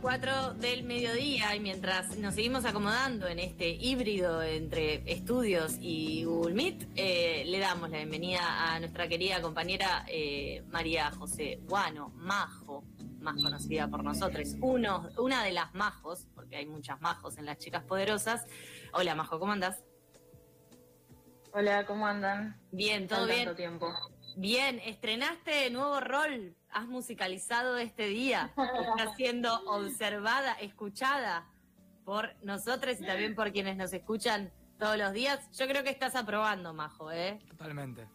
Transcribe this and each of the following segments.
12.04 del mediodía y mientras nos seguimos acomodando en este híbrido entre estudios y Google Meet, eh, le damos la bienvenida a nuestra querida compañera eh, María José Guano, Majo, más conocida por nosotros, uno, una de las majos, porque hay muchas majos en las chicas poderosas. Hola Majo, ¿cómo andas? Hola, ¿cómo andan? Bien, todo bien. tiempo. Bien, estrenaste nuevo rol, has musicalizado este día, estás siendo observada, escuchada por nosotros y también por quienes nos escuchan todos los días. Yo creo que estás aprobando, Majo, ¿eh? Totalmente.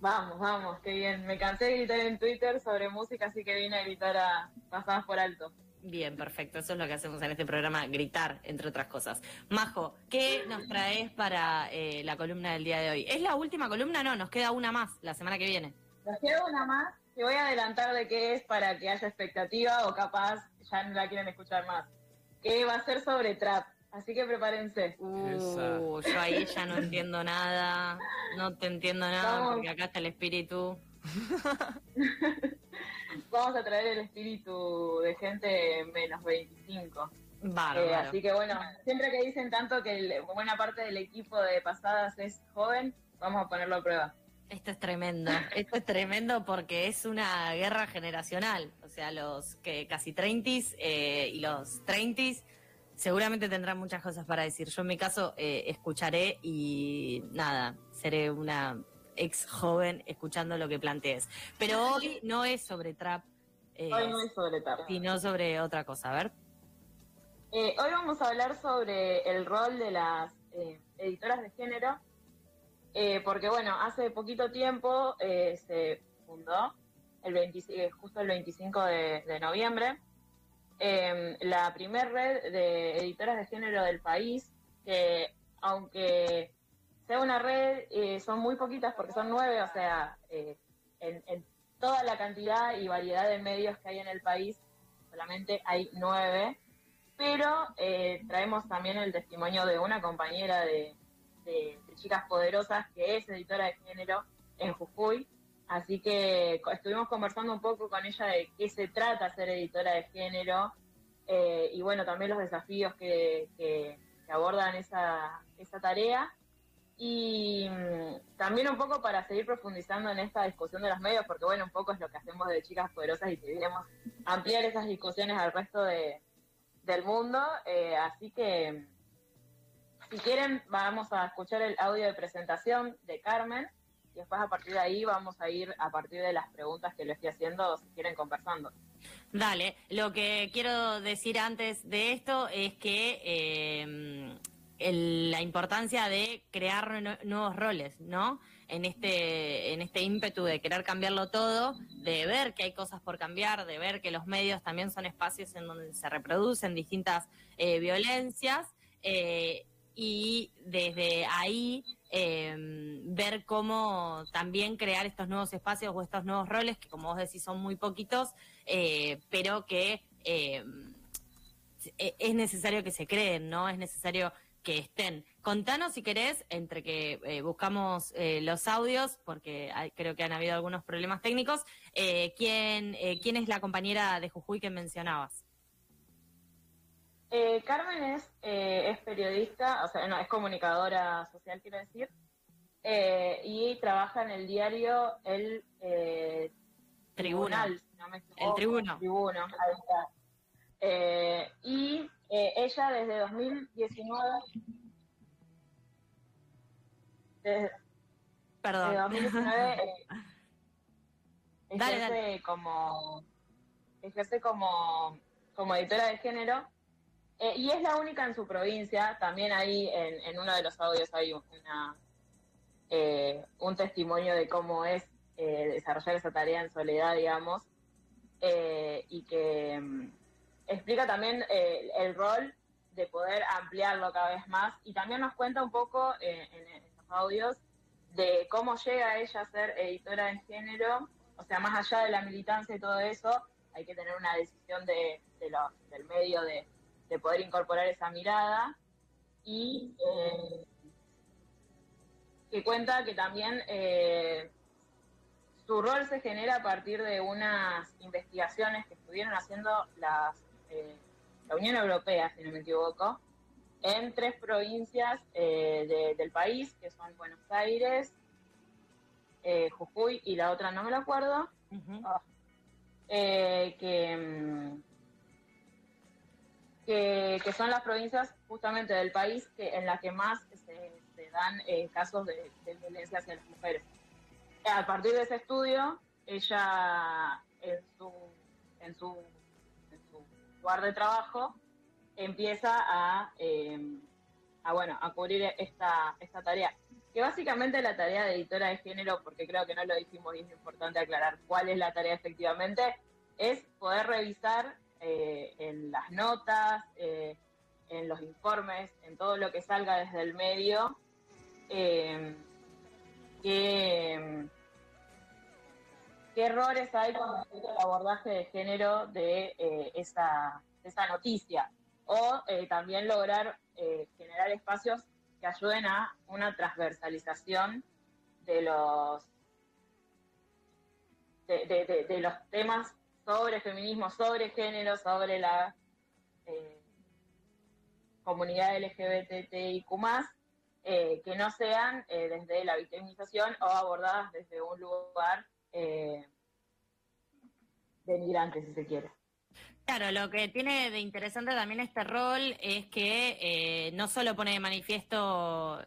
Vamos, vamos, qué bien. Me cansé de gritar en Twitter sobre música, así que vine a gritar a pasadas por alto. Bien, perfecto. Eso es lo que hacemos en este programa, gritar, entre otras cosas. Majo, ¿qué nos traes para eh, la columna del día de hoy? ¿Es la última columna? No, nos queda una más la semana que viene. Nos queda una más que voy a adelantar de qué es para que haya expectativa o capaz ya no la quieren escuchar más. Que va a ser sobre trap. Así que prepárense. Uh, yo ahí ya no entiendo nada, no te entiendo nada Vamos. porque acá está el espíritu. Vamos a traer el espíritu de gente menos 25. Bárbaro. Eh, así que bueno, siempre que dicen tanto que el- buena parte del equipo de pasadas es joven, vamos a ponerlo a prueba. Esto es tremendo, esto es tremendo porque es una guerra generacional. O sea, los que casi 30 eh, y los 30 seguramente tendrán muchas cosas para decir. Yo en mi caso eh, escucharé y nada, seré una ex joven escuchando lo que plantees. Pero hoy no es sobre trap, eh, Hoy no es sobre tarde. sino sobre otra cosa. A ver. Eh, hoy vamos a hablar sobre el rol de las editoras de género, eh, porque bueno, hace poquito tiempo eh, se fundó, el 20 eh, justo el 25 de, noviembre, eh, la primer red de editoras de género del país, que aunque sea una red, eh, son muy poquitas porque son nueve, o sea, eh, en, en toda la cantidad y variedad de medios que hay en el país, solamente hay nueve pero eh, traemos también el testimonio de una compañera de, de- de Chicas Poderosas que es editora de género en Jujuy. Así que estuvimos conversando un poco con ella de qué se trata ser editora de género eh, y bueno, también los desafíos que, que- que abordan esa, esa tarea. Y mm, también un poco para seguir profundizando en esta discusión de los medios, porque bueno, un poco es lo que hacemos de Chicas Poderosas y queremos ampliar esas discusiones al resto de, del mundo. eh, así que, si quieren, vamos a escuchar el audio de presentación de Carmen y después a partir de ahí vamos a ir a partir de las preguntas que le estoy haciendo, si quieren, conversando. Dale, lo que quiero decir antes de esto es que el- la importancia de crear nu- nuevos roles, ¿no? En este, en este ímpetu de querer cambiarlo todo, de ver que hay cosas por cambiar, de ver que los medios también son espacios en donde se reproducen distintas eh, violencias eh, y desde ahí eh, ver cómo también crear estos nuevos espacios o estos nuevos roles que como vos decís son muy poquitos, eh, pero que eh, e- es necesario que se creen, ¿no? Es necesario que estén. Contanos si querés, entre que eh, buscamos eh, los audios, porque creo que han habido algunos problemas técnicos, ¿quién, ¿quién es la compañera de Jujuy que mencionabas? Eh, Carmen es, eh, es periodista, o sea, no, es comunicadora social, quiero decir, eh, y trabaja en el diario El. Tribunal, si no me equivoco. El Tribuno. Tribuno, ahí está. Y ella desde 2019... Desde, Perdón. desde 2019 eh, Dale, ejerce dale. como ejerce como, como editora de género eh, y es la única en su provincia. También ahí en, en uno de los audios hay una eh, un testimonio de cómo es eh, desarrollar esa tarea en soledad, digamos, eh, y que mm, explica también el rol de poder ampliarlo cada vez más. Y también nos cuenta un poco en estos audios de cómo llega ella a ser editora en género, o sea, más allá de la militancia y todo eso, hay que tener una decisión de, del medio de, poder incorporar esa mirada y eh, que cuenta que también eh, su rol se genera a partir de unas investigaciones que estuvieron haciendo las, eh, la Unión Europea, si no me equivoco, en tres provincias del país, que son Buenos Aires, Jujuy y la otra no me lo acuerdo, mm, que, que, son las provincias justamente del país que en las que más se, dan eh, casos de, violencia hacia las mujeres. A partir de ese estudio, ella en su, en su, lugar de trabajo empieza a, eh, a, bueno, a cubrir esta, esta tarea que básicamente la tarea de editora de género, porque creo que no lo dijimos y es importante aclarar cuál es la tarea efectivamente, es poder revisar eh, en las notas, eh, en los informes, en todo lo que salga desde el medio, eh, qué, errores hay con respecto al abordaje de género de esa, esa noticia, o también lograr generar espacios que ayuden a una transversalización de los de, los temas sobre feminismo, sobre género, sobre la eh, comunidad LGBTIQ eh, que no sean eh, desde la victimización o abordadas desde un lugar eh, de migrantes, si se quiere. Claro, lo que tiene de interesante también este rol es que eh, no solo pone de manifiesto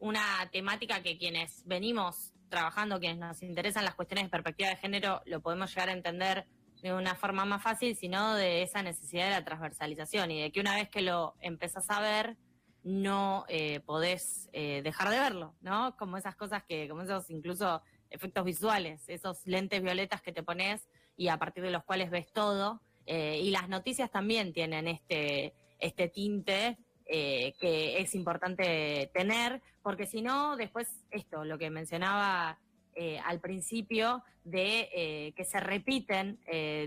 una temática que quienes venimos trabajando, quienes nos interesan las cuestiones de perspectiva de género, lo podemos llegar a entender de una forma más fácil, sino de esa necesidad de la transversalización y de que una vez que lo empezás a ver, no eh, podés eh, dejar de verlo, ¿no? Como esas cosas que, como esos incluso efectos visuales, esos lentes violetas que te pones y a partir de los cuales ves todo eh, y las noticias también tienen este, este tinte que es importante tener, porque si no, después esto, lo que mencionaba eh, al principio, de que se repiten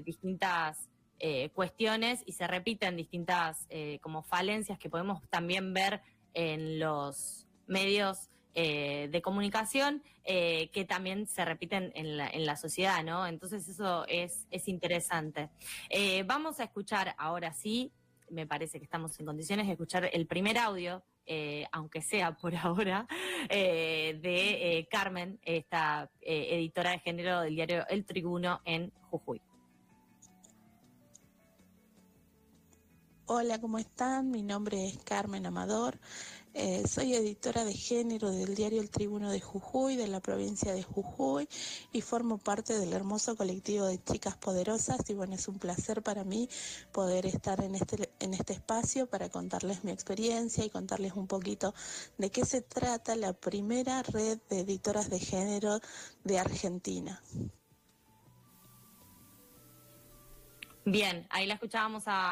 distintas cuestiones y se repiten distintas como falencias que podemos también ver en los medios eh, de comunicación eh, que también se repiten en la, en la, sociedad, ¿no? Entonces eso es, es interesante. Eh, vamos a escuchar ahora sí, me parece que estamos en condiciones de escuchar el primer audio, aunque sea por ahora, de Carmen, esta editora de género del diario El Tribuno en Jujuy. Hola, ¿cómo están? Mi nombre es Carmen Amador. Eh, soy editora de género del diario El Tribuno de Jujuy, de la provincia de Jujuy, y formo parte del hermoso colectivo de chicas poderosas. Y bueno, es un placer para mí poder estar en este, en este espacio para contarles mi experiencia y contarles un poquito de qué se trata la primera red de editoras de género de Argentina. Bien, ahí la escuchábamos a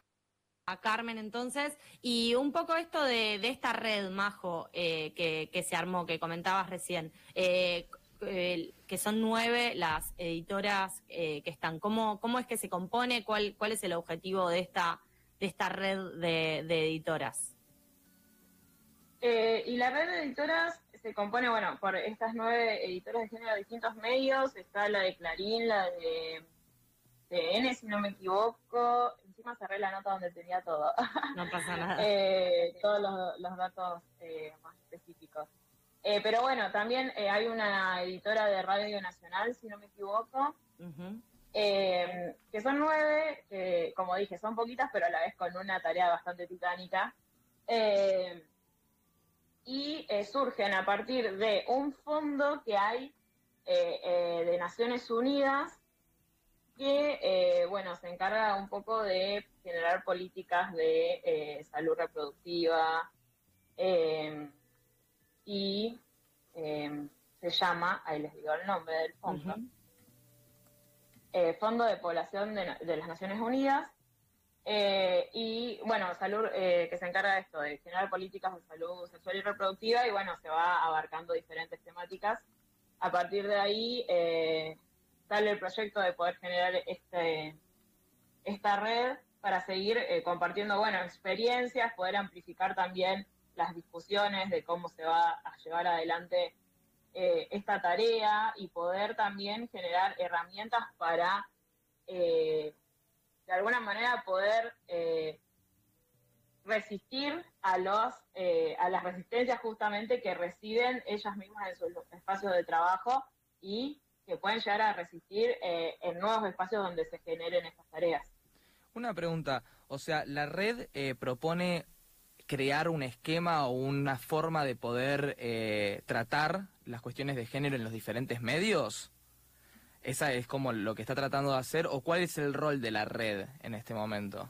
a Carmen entonces, y un poco esto de, esta red, Majo, eh, que, se armó, que comentabas recién, eh, que son nueve las editoras eh, que están. ¿Cómo, ¿Cómo es que se compone? ¿Cuál, cuál es el objetivo de esta, de esta red de, editoras? y la red de editoras se compone, bueno, por estas nueve editoras de género de distintos medios, está la de Clarín, la de, de N, si no me equivoco, cerré la nota donde tenía todo. No pasa nada. Eh, todos los, datos eh, más específicos. Eh, pero bueno, también hay una editora de Radio Nacional, si no me equivoco, que son nueve, que como dije, son poquitas, pero a la vez con una tarea bastante titánica. y surgen a partir de un fondo que hay de Naciones Unidas que, eh, bueno, se encarga un poco de generar políticas de eh, salud reproductiva eh, y se llama, ahí les digo el nombre del fondo, Fondo de Población de, las Naciones Unidas, y bueno, salud que se encarga de esto, de generar políticas de salud sexual y reproductiva, y bueno, se va abarcando diferentes temáticas. A partir de ahí sale el proyecto de poder generar este, esta red para seguir compartiendo, bueno, experiencias, poder amplificar también las discusiones de cómo se va a llevar adelante esta tarea y poder también generar herramientas para de alguna manera poder eh, resistir a los eh, a las resistencias justamente que reciben ellas mismas en sus espacios de trabajo y que pueden llegar a resistir eh, en nuevos espacios donde se generen estas tareas. Una pregunta, o sea, la red propone crear un esquema o una forma de poder tratar las cuestiones de género en los diferentes medios. ¿Esa es como lo que está tratando de hacer o cuál es el rol de la red en este momento?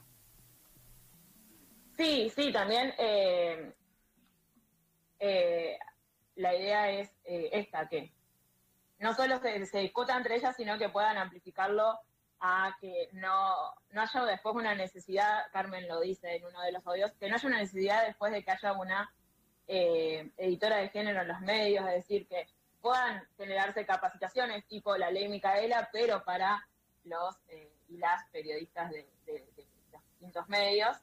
Sí, sí, también eh, eh, la idea es eh, esta, que no solo se, se, discuta entre ellas, sino que puedan amplificarlo a que no, no haya después una necesidad, Carmen lo dice en uno de los audios, que no haya una necesidad después de que haya una editora de género en los medios, es decir, que puedan generarse capacitaciones tipo la ley Micaela, pero para los eh, y las periodistas de, los distintos medios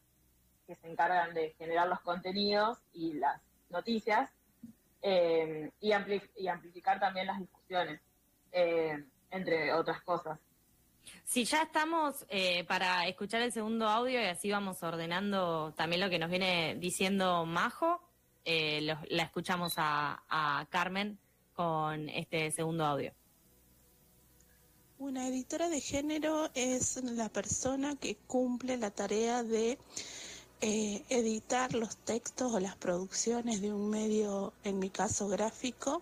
que se encargan de generar los contenidos y las noticias eh, y, amplificar también las discusiones, eh, entre otras cosas. Sí, ya estamos para escuchar el segundo audio y así vamos ordenando también lo que nos viene diciendo Majo. la escuchamos a Carmen con este segundo audio. Una editora de género es la persona que cumple la tarea de eh, editar los textos o las producciones de un medio, en mi caso gráfico,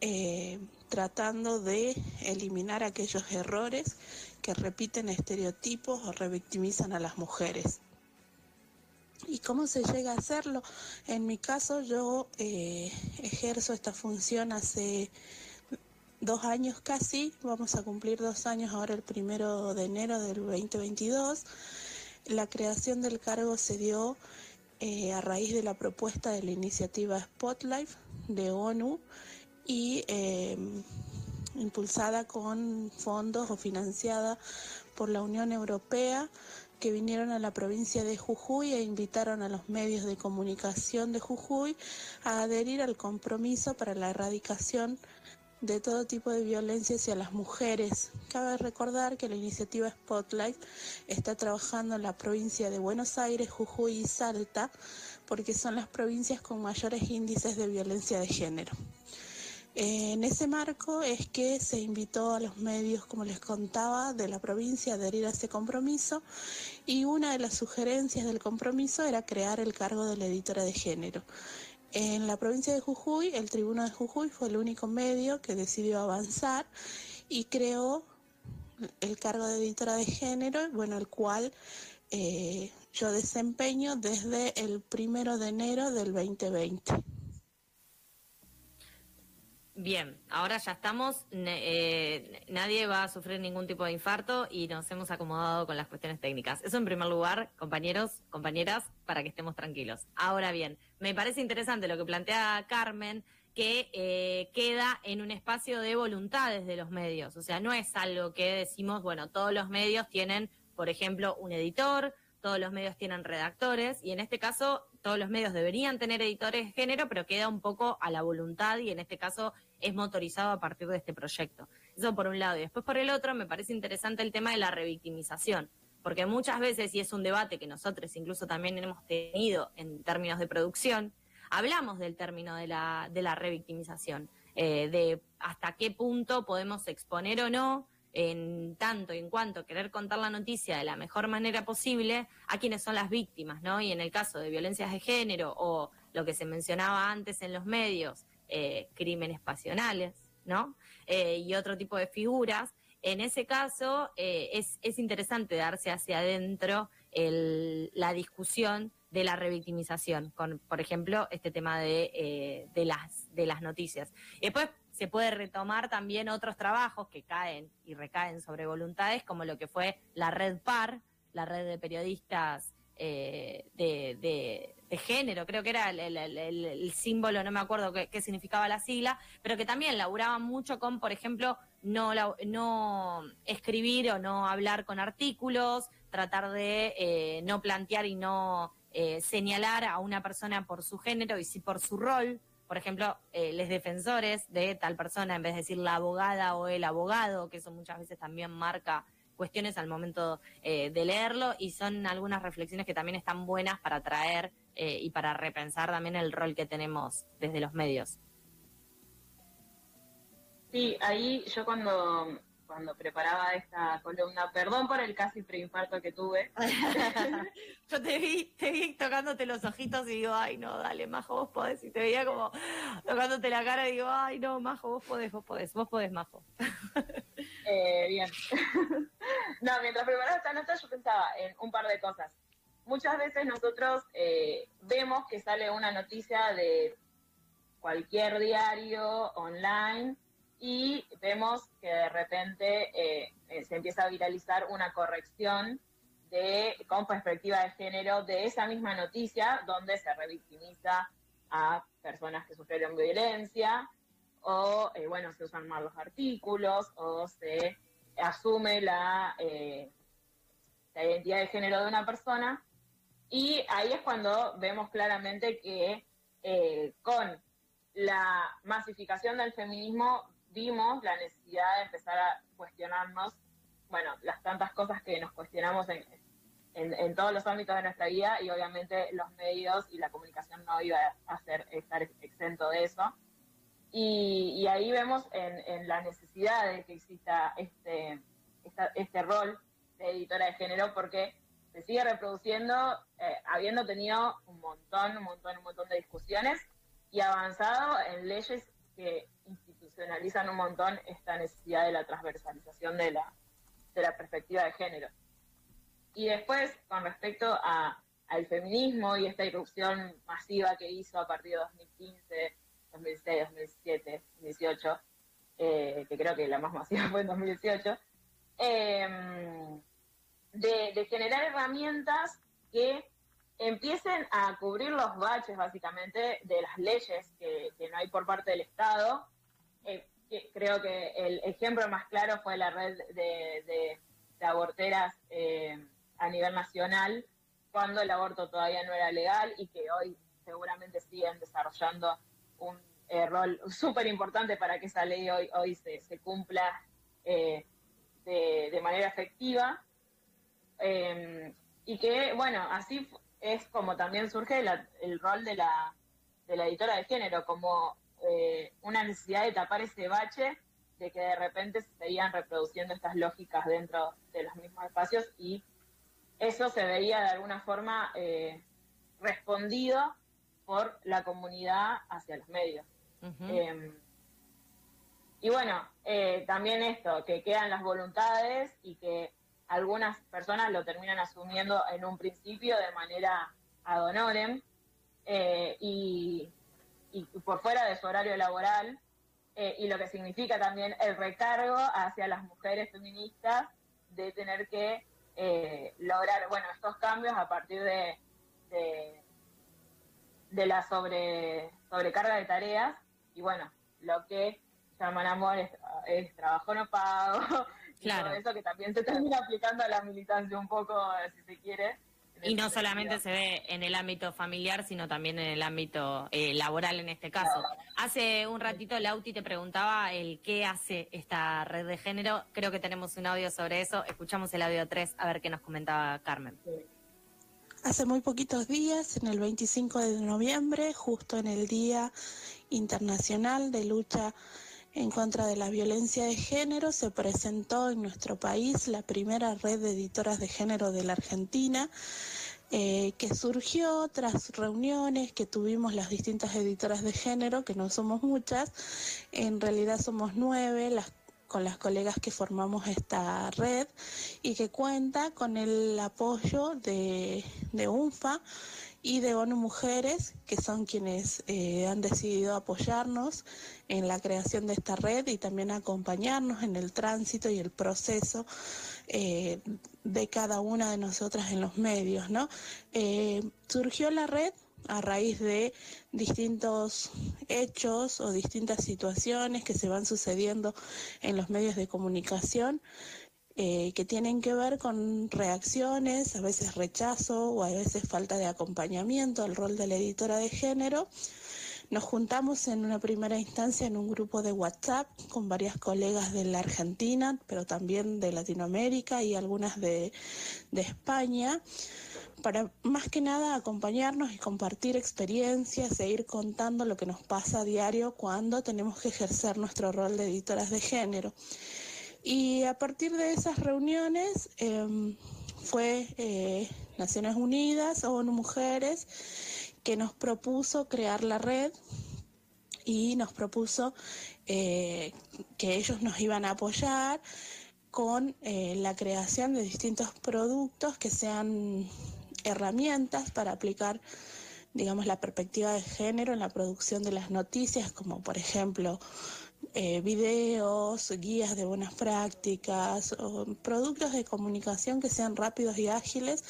eh, tratando de eliminar aquellos errores que repiten estereotipos o revictimizan a las mujeres. ¿Y cómo se llega a hacerlo? En mi caso yo eh, ejerzo esta función hace dos años casi, vamos a cumplir dos años ahora el primero de enero del 2022. La creación del cargo se dio eh, a raíz de la propuesta de la iniciativa Spotlight de ONU y em, impulsada con fondos o financiada por la Unión Europea que vinieron a la provincia de Jujuy e invitaron a los medios de comunicación de Jujuy a adherir al compromiso para la erradicación de todo tipo de violencia hacia las mujeres. Cabe recordar que la iniciativa Spotlight está trabajando en la provincia de Buenos Aires, Jujuy y Salta, porque son las provincias con mayores índices de violencia de género. En ese marco es que se invitó a los medios, como les contaba, de la provincia a adherir a ese compromiso y una de las sugerencias del compromiso era crear el cargo de la editora de género. En la provincia de Jujuy, el Tribuno de Jujuy fue el único medio que decidió avanzar y creó el cargo de editora de género, bueno, el cual eh, yo desempeño desde el primero de enero del 2020. Bien, ahora ya estamos, eh, nadie va a sufrir ningún tipo de infarto y nos hemos acomodado con las cuestiones técnicas. Eso en primer lugar, compañeros, compañeras, para que estemos tranquilos. Ahora bien, me parece interesante lo que plantea Carmen, que eh, queda en un espacio de voluntades de los medios. O sea, no es algo que decimos, bueno, todos los medios tienen, por ejemplo, un editor, todos los medios tienen redactores y en este caso todos los medios deberían tener editores de género, pero queda un poco a la voluntad y en este caso es motorizado a partir de este proyecto. Eso por un lado. Y después por el otro me parece interesante el tema de la revictimización, porque muchas veces, y es un debate que nosotros incluso también hemos tenido en términos de producción, hablamos del término de la, de la revictimización, eh, de hasta qué punto podemos exponer o no en tanto y en cuanto querer contar la noticia de la mejor manera posible a quienes son las víctimas, ¿no? Y en el caso de violencias de género o lo que se mencionaba antes en los medios, eh, crímenes pasionales, ¿no? Eh, y otro tipo de figuras, en ese caso eh, es, es, interesante darse hacia adentro la discusión de la revictimización, con, por ejemplo, este tema de, de, las, de las noticias. Después se puede retomar también otros trabajos que caen y recaen sobre voluntades, como lo que fue la Red PAR, la red de periodistas eh, de, género, creo que era el, símbolo, no me acuerdo qué, significaba la sigla, pero que también laburaban mucho con, por ejemplo, no, no escribir o no hablar con artículos, tratar de eh, no plantear y no eh, señalar a una persona por su género y sí por su rol. Por ejemplo, los defensores de tal persona, en vez de decir la abogada o el abogado, que eso muchas veces también marca cuestiones al momento de leerlo y son algunas reflexiones que también están buenas para traer y para repensar también el rol que tenemos desde los medios. Sí, ahí yo cuando cuando preparaba esta columna. Perdón por el casi preinfarto que tuve. Yo te vi, te vi tocándote los ojitos y digo, ay no, dale, Majo, vos podés. Y te veía como tocándote la cara y digo, ay no, Majo, vos podés, vos podés, vos podés, Majo. eh, bien. no, mientras preparaba esta nota yo pensaba en un par de cosas. Muchas veces nosotros eh, vemos que sale una noticia de cualquier diario online y vemos que de repente eh, se empieza a viralizar una corrección de, con perspectiva de género de esa misma noticia donde se revictimiza a personas que sufrieron violencia o, eh, bueno, se usan mal los artículos o se asume la, la identidad de género de una persona y ahí es cuando vemos claramente que con la masificación del feminismo vimos la necesidad de empezar a cuestionarnos, bueno, las tantas cosas que nos cuestionamos en, en, todos los ámbitos de nuestra vida y obviamente los medios y la comunicación no iba a ser, estar exento de eso. Y, ahí vemos en, la necesidad de que exista este, este rol de editora de género porque se sigue reproduciendo, eh, habiendo tenido un montón, un montón, un montón de discusiones y avanzado en leyes que institucionalizan un montón esta necesidad de la transversalización de la, de la perspectiva de género. Y después, con respecto a, al feminismo y esta irrupción masiva que hizo a partir de 2015, 2016, 2017, 2018, que creo que la más masiva fue en 2018, em, de, generar herramientas que empiecen a cubrir los baches, básicamente, de las leyes que, no hay por parte del Estado. Eh, creo que el ejemplo más claro fue la red de, aborteras eh, a nivel nacional, cuando el aborto todavía no era legal y que hoy seguramente siguen desarrollando un eh, rol súper importante para que esa ley hoy, hoy se, cumpla de, de, manera efectiva. y que, bueno, así es como también surge el rol de la, de la editora de género, como eh, una necesidad de tapar ese bache de que de repente se seguían reproduciendo estas lógicas dentro de los mismos espacios y eso se veía de alguna forma eh, respondido por la comunidad hacia los medios. Em, y bueno, eh, también esto, que quedan las voluntades y que algunas personas lo terminan asumiendo en un principio de manera ad honorem y y por fuera de su horario laboral, eh, y lo que significa también el recargo hacia las mujeres feministas de tener que eh, lograr, bueno, estos cambios a partir de, de, la sobre, sobrecarga de tareas, y bueno, lo que llaman amor es, trabajo no pago, claro. eso que también se termina aplicando a la militancia un poco, si se quiere, y no solamente se ve en el ámbito familiar, sino también en el ámbito eh, laboral en este caso. Hace un ratito Lauti te preguntaba el qué hace esta red de género. Creo que tenemos un audio sobre eso. Escuchamos el audio 3 a ver qué nos comentaba Carmen. Hace muy poquitos días, en el 25 de noviembre, justo en el Día Internacional de Lucha en contra de la violencia de género, se presentó en nuestro país la primera red de editoras de género de la Argentina, eh, que surgió tras reuniones que tuvimos las distintas editoras de género, que no somos muchas, en realidad somos nueve las con las colegas que formamos esta red y que cuenta con el apoyo de, de UNFA y de ONU Mujeres, que son quienes eh, han decidido apoyarnos en la creación de esta red y también acompañarnos en el tránsito y el proceso eh, de cada una de nosotras en los medios, ¿no? Eh, surgió la red a raíz de distintos hechos o distintas situaciones que se van sucediendo en los medios de comunicación eh, que tienen que ver con reacciones, a veces rechazo o a veces falta de acompañamiento al rol de la editora de género. Nos juntamos en una primera instancia en un grupo de WhatsApp con varias colegas de la Argentina, pero también de Latinoamérica y algunas de, de España, para más que nada acompañarnos y compartir experiencias e ir contando lo que nos pasa a diario cuando tenemos que ejercer nuestro rol de editoras de género. Y a partir de esas reuniones em, fue eh, Naciones Unidas, ONU Mujeres, que nos propuso crear la red y nos propuso eh, que ellos nos iban a apoyar con eh, la creación de distintos productos que sean herramientas para aplicar digamos la perspectiva de género en la producción de las noticias como por ejemplo eh, videos, guías de buenas prácticas, o productos de comunicación que sean rápidos y ágiles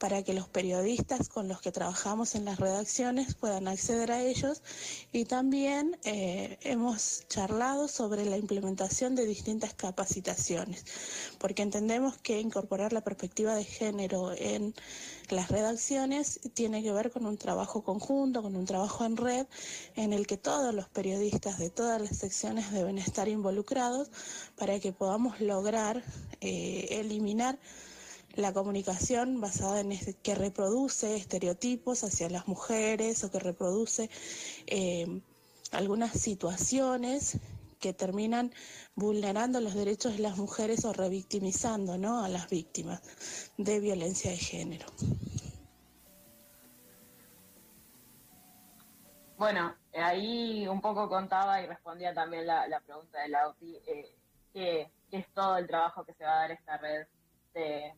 para que los periodistas con los que trabajamos en las redacciones puedan acceder a ellos. Y también eh, hemos charlado sobre la implementación de distintas capacitaciones, porque entendemos que incorporar la perspectiva de género en las redacciones tiene que ver con un trabajo conjunto, con un trabajo en red, en el que todos los periodistas de todas las secciones deben estar involucrados para que podamos lograr eh, eliminar la comunicación basada en que reproduce estereotipos hacia las mujeres o que reproduce eh, algunas situaciones que terminan vulnerando los derechos de las mujeres o revictimizando a las víctimas de violencia de género. Bueno, ahí un poco contaba y respondía también la, pregunta de Lauti, eh, que, es todo el trabajo que se va a dar esta red de,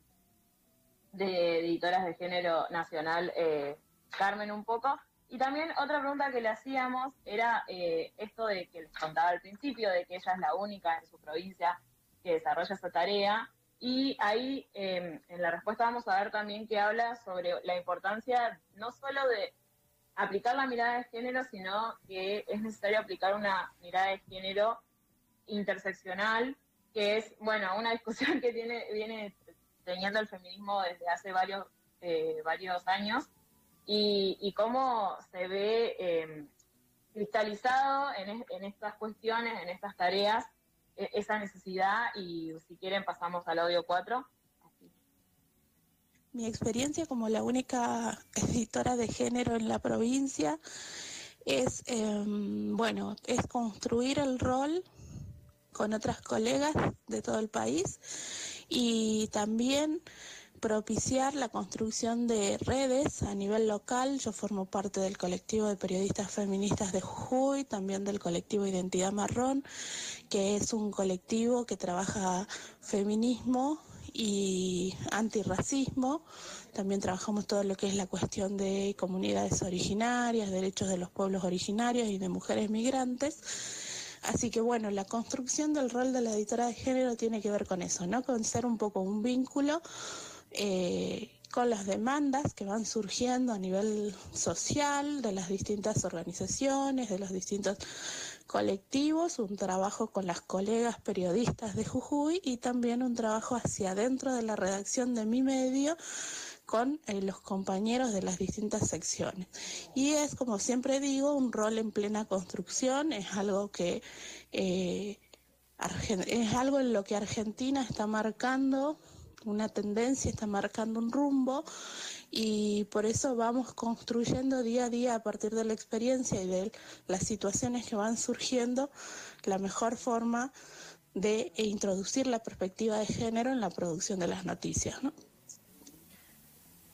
de editoras de género nacional, eh, Carmen, un poco. Y también otra pregunta que le hacíamos era eh, esto de que les contaba al principio, de que ella es la única en su provincia que desarrolla esa tarea. Y ahí em, en la respuesta vamos a ver también que habla sobre la importancia no solo de aplicar la mirada de género, sino que es necesario aplicar una mirada de género interseccional, que es, bueno, una discusión que tiene, viene teniendo el feminismo desde hace varios, eh, varios años y, cómo se ve eh, cristalizado en, estas cuestiones, en estas tareas, e, esa necesidad y si quieren pasamos al audio 4. Mi experiencia como la única editora de género en la provincia es, em, bueno, es construir el rol con otras colegas de todo el país y también propiciar la construcción de redes a nivel local. Yo formo parte del colectivo de periodistas feministas de Jujuy, también del colectivo Identidad Marrón, que es un colectivo que trabaja feminismo y antirracismo. También trabajamos todo lo que es la cuestión de comunidades originarias, derechos de los pueblos originarios y de mujeres migrantes. Así que bueno, la construcción del rol de la editora de género tiene que ver con eso, ¿no? Con ser un poco un vínculo eh, con las demandas que van surgiendo a nivel social de las distintas organizaciones, de los distintos colectivos, un trabajo con las colegas periodistas de Jujuy y también un trabajo hacia adentro de la redacción de mi medio con eh, los compañeros de las distintas secciones. Y es, como siempre digo, un rol en plena construcción, es algo que... Eh, es algo en lo que Argentina está marcando una tendencia, está marcando un rumbo y por eso vamos construyendo día a día a partir de la experiencia y de las situaciones que van surgiendo la mejor forma de introducir la perspectiva de género en la producción de las noticias. ¿no?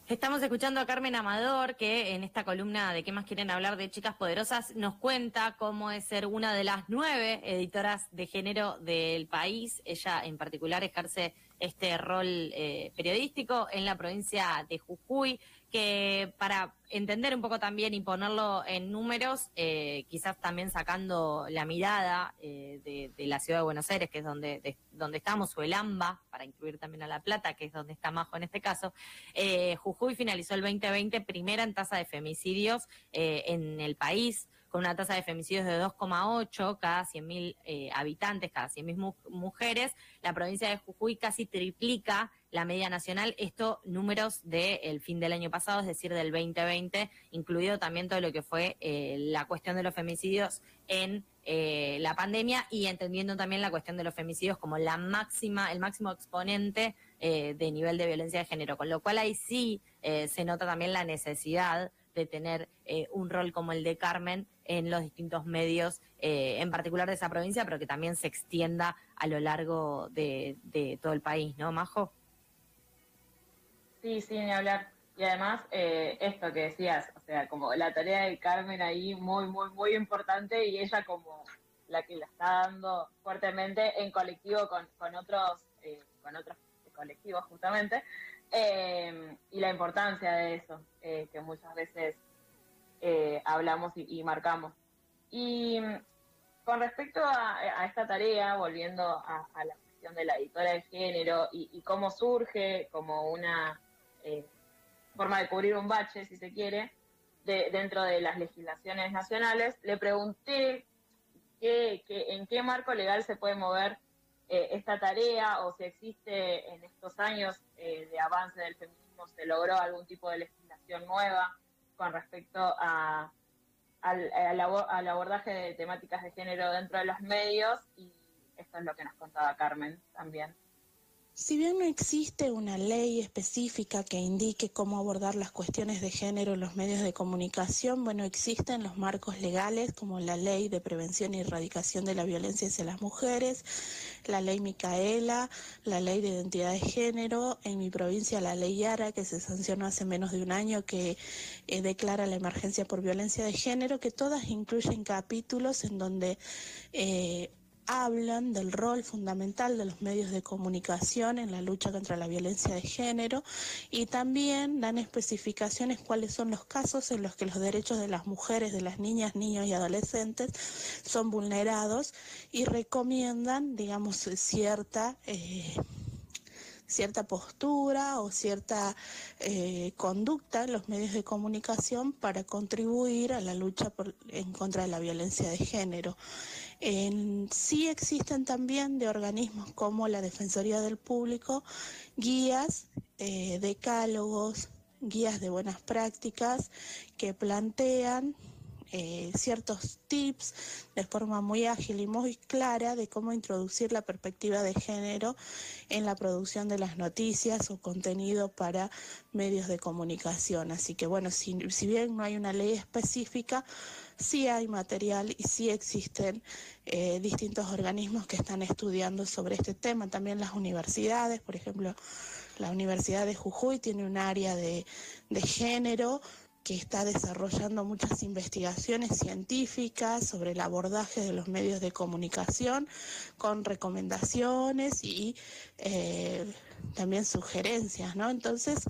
Estamos escuchando a Carmen Amador, que en esta columna de qué más quieren hablar de chicas poderosas nos cuenta cómo es ser una de las nueve editoras de género del país. Ella en particular ejerce este rol eh, periodístico en la provincia de Jujuy, que para entender un poco también y ponerlo en números, eh, quizás también sacando la mirada eh, de, la ciudad de Buenos Aires, que es donde, donde estamos, o el AMBA, para incluir también a La Plata, que es donde está Majo en este caso, Jujuy finalizó el 2020 primera en tasa de femicidios en el país con una tasa de femicidios de 2,8 cada 100.000 eh, habitantes, cada 100.000 mujeres. La provincia de Jujuy casi triplica la media nacional, esto números del fin del año pasado, es decir, del 2020, incluido también todo lo que fue eh, la cuestión de los femicidios en eh, la pandemia y entendiendo también la cuestión de los femicidios como la máxima, el máximo exponente de nivel de violencia de género, con lo cual ahí sí se nota también la necesidad de tener un rol como el de Carmen en los distintos medios, eh, en particular de esa provincia, pero que también se extienda a lo largo de, todo el país, ¿no, Majo? Sí, sí, ni hablar. Y además, eh, esto que decías, o sea, como la tarea de Carmen ahí muy, muy, muy importante y ella como la que la está dando fuertemente en colectivo con, con otros, eh, con otros colectivos justamente, y la importancia de eso, que muchas veces eh, hablamos y, marcamos. Y mm, con respecto a, esta tarea, volviendo a, la cuestión de la editora de género y, cómo surge como una eh, forma de cubrir un bache, si se quiere, dentro de las legislaciones nacionales, le pregunté en qué marco legal se puede mover eh, esta tarea o si existe en estos años de avance del feminismo, se logró algún tipo de legislación nueva con respecto a, al, al, abordaje de temáticas de género dentro de los medios y esto es lo que nos contaba Carmen también. Si bien no existe una ley específica que indique cómo abordar las cuestiones de género en los medios de comunicación, bueno, existen los marcos legales como la Ley de Prevención y Erradicación de la Violencia hacia las Mujeres, la Ley Micaela, la Ley de Identidad de Género, en mi provincia la Ley Yara, que se sancionó hace menos de un año, que eh, declara la emergencia por violencia de género, que todas incluyen capítulos en donde eh, hablan del rol fundamental de los medios de comunicación en la lucha contra la violencia de género y también dan especificaciones cuáles son los casos en los que los derechos de las mujeres, de las niñas, niños y adolescentes son vulnerados y recomiendan, digamos, cierta... Eh, cierta postura o cierta eh, conducta en los medios de comunicación para contribuir a la lucha en contra de la violencia de género. Sí existen también de organismos como la Defensoría del Público guías, eh, decálogos, guías de buenas prácticas que plantean eh, ciertos tips de forma muy ágil y muy clara de cómo introducir la perspectiva de género en la producción de las noticias o contenido para medios de comunicación. Así que bueno, si, si bien no hay una ley específica, sí hay material y sí existen eh, distintos organismos que están estudiando sobre este tema. También las universidades, por ejemplo, la Universidad de Jujuy tiene un área de, de género que está desarrollando muchas investigaciones científicas sobre el abordaje de los medios de comunicación con recomendaciones y eh, también sugerencias, ¿no? Entonces,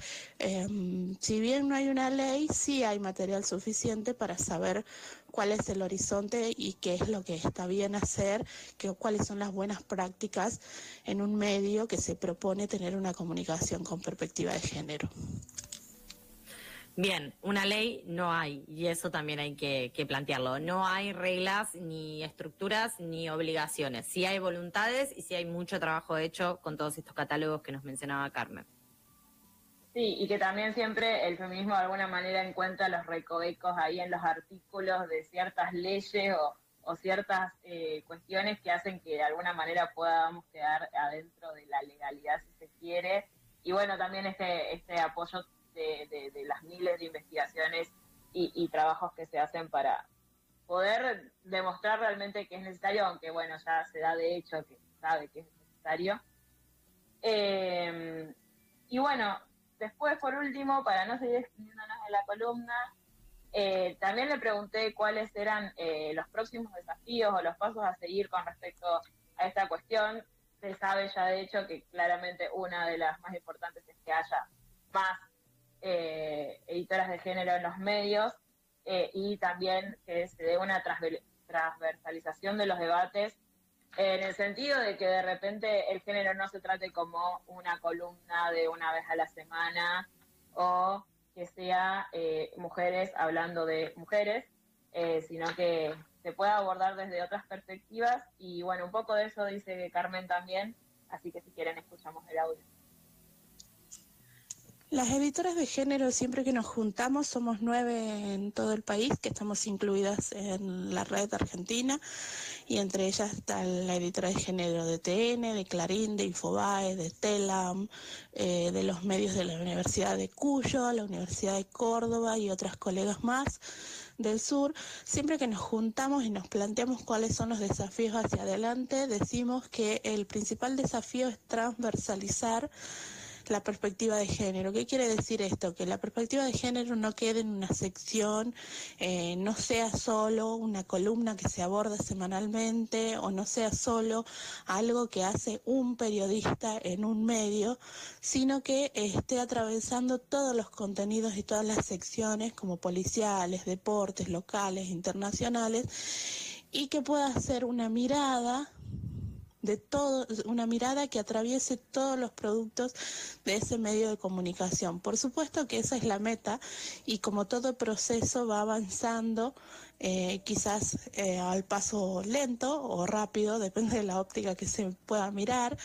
em, si bien no hay una ley, sí hay material suficiente para saber cuál es el horizonte y qué es lo que está bien hacer, que, cuáles son las buenas prácticas en un medio que se propone tener una comunicación con perspectiva de género. Bien, una ley no hay y eso también hay que, plantearlo. No hay reglas, ni estructuras, ni obligaciones. Sí hay voluntades y sí hay mucho trabajo hecho con todos estos catálogos que nos mencionaba Carmen. Sí, y que también siempre el feminismo de alguna manera encuentra los recovecos ahí en los artículos de ciertas leyes o, ciertas eh, cuestiones que hacen que de alguna manera podamos quedar adentro de la legalidad si se quiere. Y bueno, también este, este apoyo de, las miles de investigaciones y, trabajos que se hacen para poder demostrar realmente que es necesario, aunque bueno, ya se da de hecho que sabe que es necesario. Eh, y bueno, después por último, para no seguir extendiéndonos en la columna, eh, también le pregunté cuáles eran eh, los próximos desafíos o los pasos a seguir con respecto a esta cuestión, se sabe ya de hecho que claramente una de las más importantes es que haya más eh, editoras de género en los medios eh, y también que se dé una transversalización de los debates en el sentido de que de repente el género no se trate como una columna de una vez a la semana o que sea eh, mujeres hablando de mujeres, sino que se pueda abordar desde otras perspectivas y bueno, un poco de eso dice Carmen también, así que si quieren escuchamos el audio. Las editoras de género, siempre que nos juntamos, somos nueve en todo el país, que estamos incluidas en la red argentina, y entre ellas está la editora de género de TN, de Clarín, de Infobae, de Telam, eh, de los medios de la Universidad de Cuyo, la Universidad de Córdoba y otras colegas más del sur, siempre que nos juntamos y nos planteamos cuáles son los desafíos hacia adelante, decimos que el principal desafío es transversalizar la perspectiva de género. ¿Qué quiere decir esto? Que la perspectiva de género no quede en una sección, eh, no sea solo una columna que se aborda semanalmente o no sea solo algo que hace un periodista en un medio, sino que esté atravesando todos los contenidos y todas las secciones como policiales, deportes, locales, internacionales y que pueda hacer una mirada de todo, una mirada que atraviese todos los productos de ese medio de comunicación. Por supuesto que esa es la meta y como todo proceso va avanzando, eh, quizás eh, al paso lento o rápido, depende de la óptica que se pueda mirar,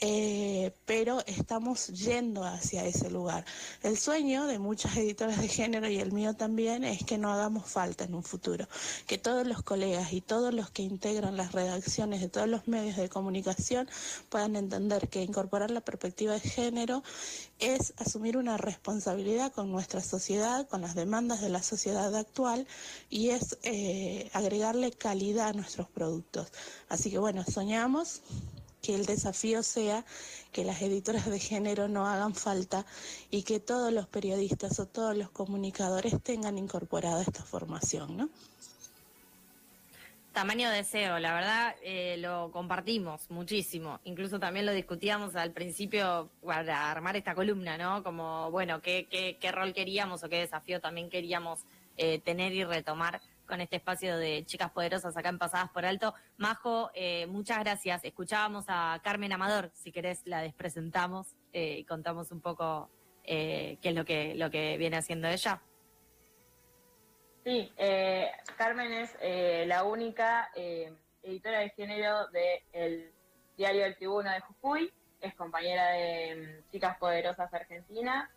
eh, pero estamos yendo hacia ese lugar. El sueño de muchas editoras de género y el mío también es que no hagamos falta en un futuro, que todos los colegas y todos los que integran las redacciones de todos los medios de comunicación puedan entender que incorporar la perspectiva de género es asumir una responsabilidad con nuestra sociedad, con las demandas de la sociedad actual y es eh, agregarle calidad a nuestros productos. Así que bueno, soñamos que el desafío sea que las editoras de género no hagan falta y que todos los periodistas o todos los comunicadores tengan incorporada esta formación, ¿no? Tamaño deseo, la verdad eh, lo compartimos muchísimo. Incluso también lo discutíamos al principio para armar esta columna, ¿no? Como, bueno, qué, qué, qué rol queríamos o qué desafío también queríamos eh, tener y retomar con este espacio de chicas poderosas acá en Pasadas por Alto. Majo, eh, muchas gracias. Escuchábamos a Carmen Amador, si querés la despresentamos eh, y contamos un poco eh, qué es lo que, lo que viene haciendo ella. Sí, Carmen es la única editora de género del diario El Tribuno de Jujuy, es compañera de mm, Chicas Poderosas Argentina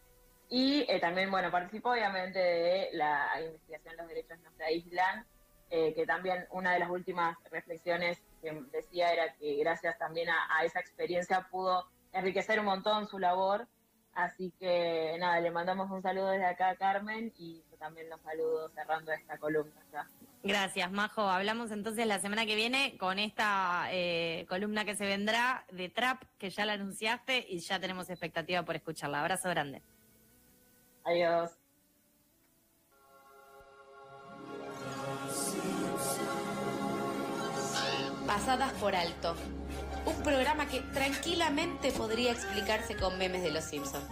y eh, también, bueno, participó obviamente de la investigación Los Derechos No se aíslan, eh, que también una de las últimas reflexiones que decía era que gracias también a, esa experiencia pudo enriquecer un montón su labor. Así que nada, le mandamos un saludo desde acá a Carmen y también los saludo cerrando esta columna. Gracias, Majo. Hablamos entonces la semana que viene con esta eh, columna que se vendrá de Trap, que ya la anunciaste y ya tenemos expectativa por escucharla. Abrazo grande. Adiós. Pasadas por alto. Un programa que tranquilamente podría explicarse con memes de los Simpsons.